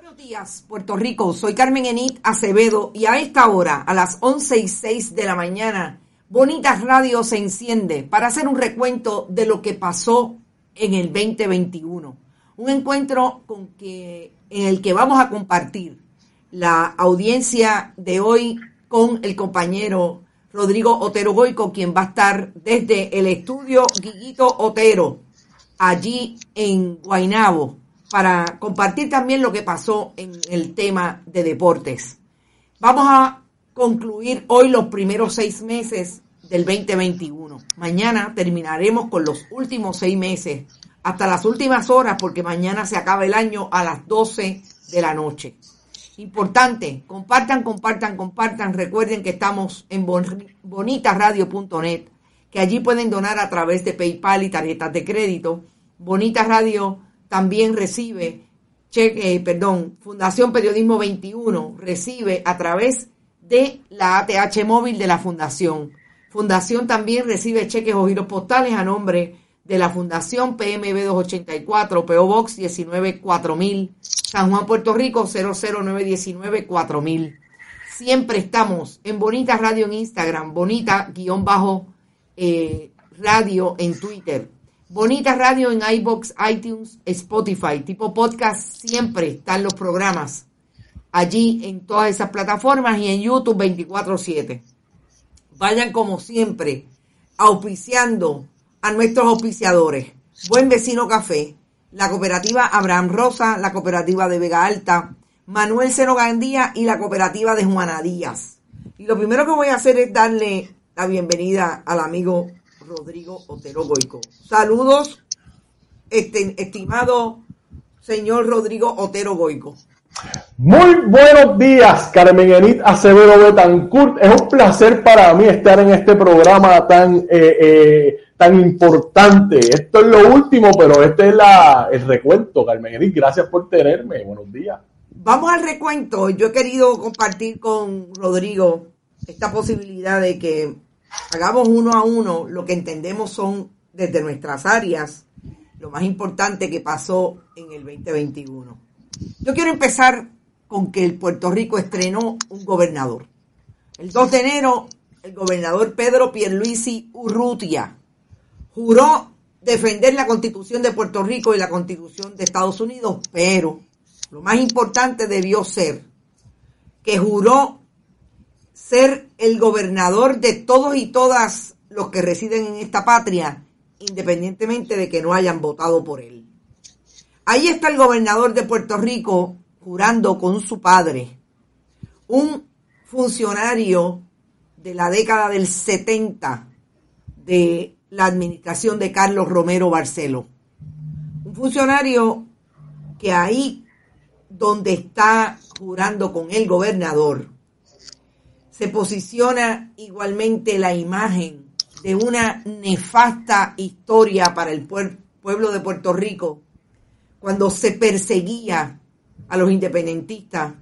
Buenos días, Puerto Rico. Soy Carmen Enit Acevedo y a esta hora, a las 11 y 6 de la mañana, Bonitas Radio se enciende para hacer un recuento de lo que pasó en el 2021. Un encuentro con que, en el que vamos a compartir la audiencia de hoy con el compañero Rodrigo Otero Goico, quien va a estar desde el estudio Guiguito Otero, allí en Guainabo para compartir también lo que pasó en el tema de deportes. Vamos a concluir hoy los primeros seis meses del 2021. Mañana terminaremos con los últimos seis meses, hasta las últimas horas, porque mañana se acaba el año a las 12 de la noche. Importante, compartan, compartan, compartan. Recuerden que estamos en bonitasradio.net, que allí pueden donar a través de PayPal y tarjetas de crédito. Bonita Radio también recibe, cheque, eh, perdón, Fundación Periodismo 21 recibe a través de la ATH móvil de la Fundación. Fundación también recibe cheques o giros postales a nombre de la Fundación PMB 284, PO Box 194000, San Juan, Puerto Rico 00919 4000. Siempre estamos en Bonita Radio en Instagram, Bonita guion bajo eh, en Twitter. Bonita Radio en iBox, iTunes, Spotify, tipo podcast, siempre están los programas allí en todas esas plataformas y en YouTube 24/7. Vayan como siempre auspiciando a nuestros auspiciadores. Buen Vecino Café, la cooperativa Abraham Rosa, la cooperativa de Vega Alta, Manuel Seno Gandía y la cooperativa de Juana Díaz. Y lo primero que voy a hacer es darle la bienvenida al amigo Rodrigo Otero Goico. Saludos, este, estimado señor Rodrigo Otero Goico. Muy buenos días, Carmen Enit Acevedo Betancourt. Es un placer para mí estar en este programa tan, eh, eh, tan importante. Esto es lo último, pero este es la, el recuento, Carmen Enit. Gracias por tenerme. Buenos días. Vamos al recuento. Yo he querido compartir con Rodrigo esta posibilidad de que hagamos uno a uno lo que entendemos son desde nuestras áreas lo más importante que pasó en el 2021. Yo quiero empezar con que el Puerto Rico estrenó un gobernador. El 2 de enero, el gobernador Pedro Pierluisi Urrutia juró defender la constitución de Puerto Rico y la constitución de Estados Unidos, pero lo más importante debió ser que juró ser el gobernador de todos y todas los que residen en esta patria, independientemente de que no hayan votado por él. Ahí está el gobernador de Puerto Rico jurando con su padre, un funcionario de la década del 70 de la administración de Carlos Romero Barcelo. Un funcionario que ahí donde está jurando con el gobernador, se posiciona igualmente la imagen de una nefasta historia para el pueblo de Puerto Rico, cuando se perseguía a los independentistas,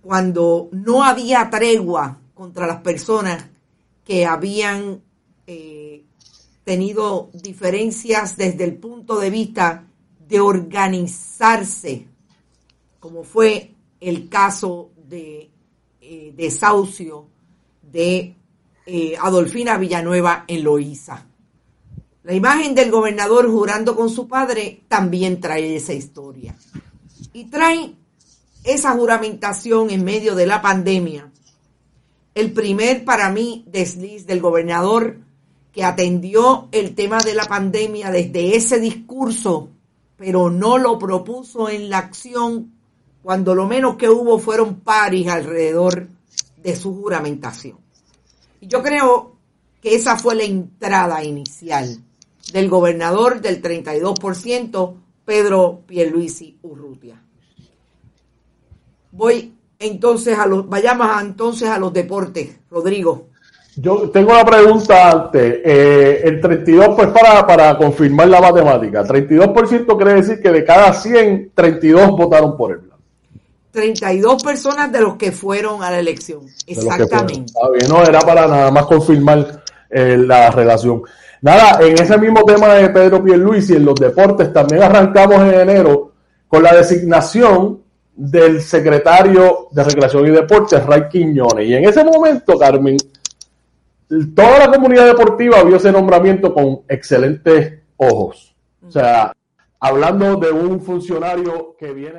cuando no había tregua contra las personas que habían eh, tenido diferencias desde el punto de vista de organizarse, como fue el caso de eh, desahucio de eh, Adolfina Villanueva en Loíza. La imagen del gobernador jurando con su padre también trae esa historia. Y trae esa juramentación en medio de la pandemia. El primer, para mí, desliz del gobernador que atendió el tema de la pandemia desde ese discurso, pero no lo propuso en la acción cuando lo menos que hubo fueron paris alrededor de su juramentación. Y yo creo que esa fue la entrada inicial del gobernador del 32%, Pedro Pierluisi Urrutia. Voy entonces a los, vayamos entonces a los deportes, Rodrigo. Yo tengo una pregunta antes. Eh, el 32, pues para, para confirmar la matemática, 32% quiere decir que de cada 100, 32 votaron por él. 32 personas de los que fueron a la elección. Exactamente. no era para nada más confirmar eh, la relación. Nada, en ese mismo tema de Pedro Pierluisi y en los deportes también arrancamos en enero con la designación del secretario de Recreación y Deportes, Ray Quiñones. Y en ese momento, Carmen, toda la comunidad deportiva vio ese nombramiento con excelentes ojos. O sea, hablando de un funcionario que viene